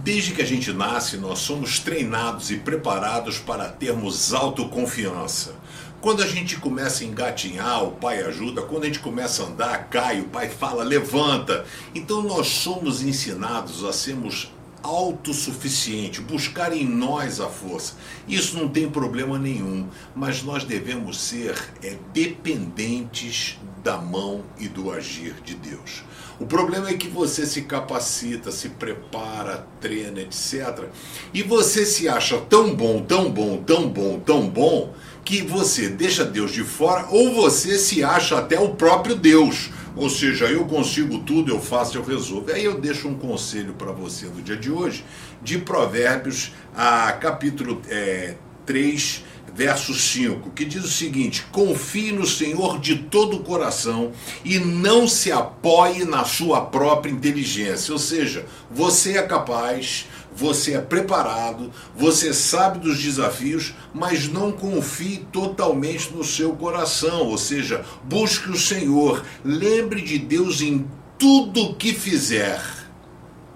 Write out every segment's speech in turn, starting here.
Desde que a gente nasce, nós somos treinados e preparados para termos autoconfiança. Quando a gente começa a engatinhar, o pai ajuda. Quando a gente começa a andar, cai, o pai fala, levanta. Então nós somos ensinados a sermos autossuficiente, buscar em nós a força. Isso não tem problema nenhum, mas nós devemos ser é, dependentes da mão e do agir de Deus. O problema é que você se capacita, se prepara, treina, etc. E você se acha tão bom, tão bom, tão bom, tão bom, que você deixa Deus de fora ou você se acha até o próprio Deus. Ou seja, eu consigo tudo, eu faço, eu resolvo. Aí eu deixo um conselho para você no dia de hoje, de Provérbios, a capítulo é, 3, verso 5, que diz o seguinte: confie no Senhor de todo o coração e não se apoie na sua própria inteligência. Ou seja, você é capaz, você é preparado, você sabe dos desafios, mas não confie totalmente no seu coração. Ou seja, busque o Senhor, lembre de Deus em tudo que fizer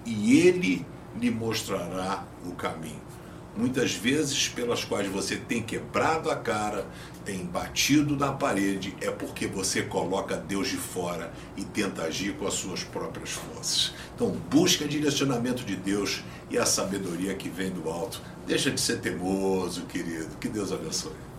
e Ele lhe mostrará o caminho muitas vezes pelas quais você tem quebrado a cara, tem batido na parede, é porque você coloca Deus de fora e tenta agir com as suas próprias forças. Então, busca direcionamento de Deus e a sabedoria que vem do alto. Deixa de ser teimoso, querido. Que Deus abençoe.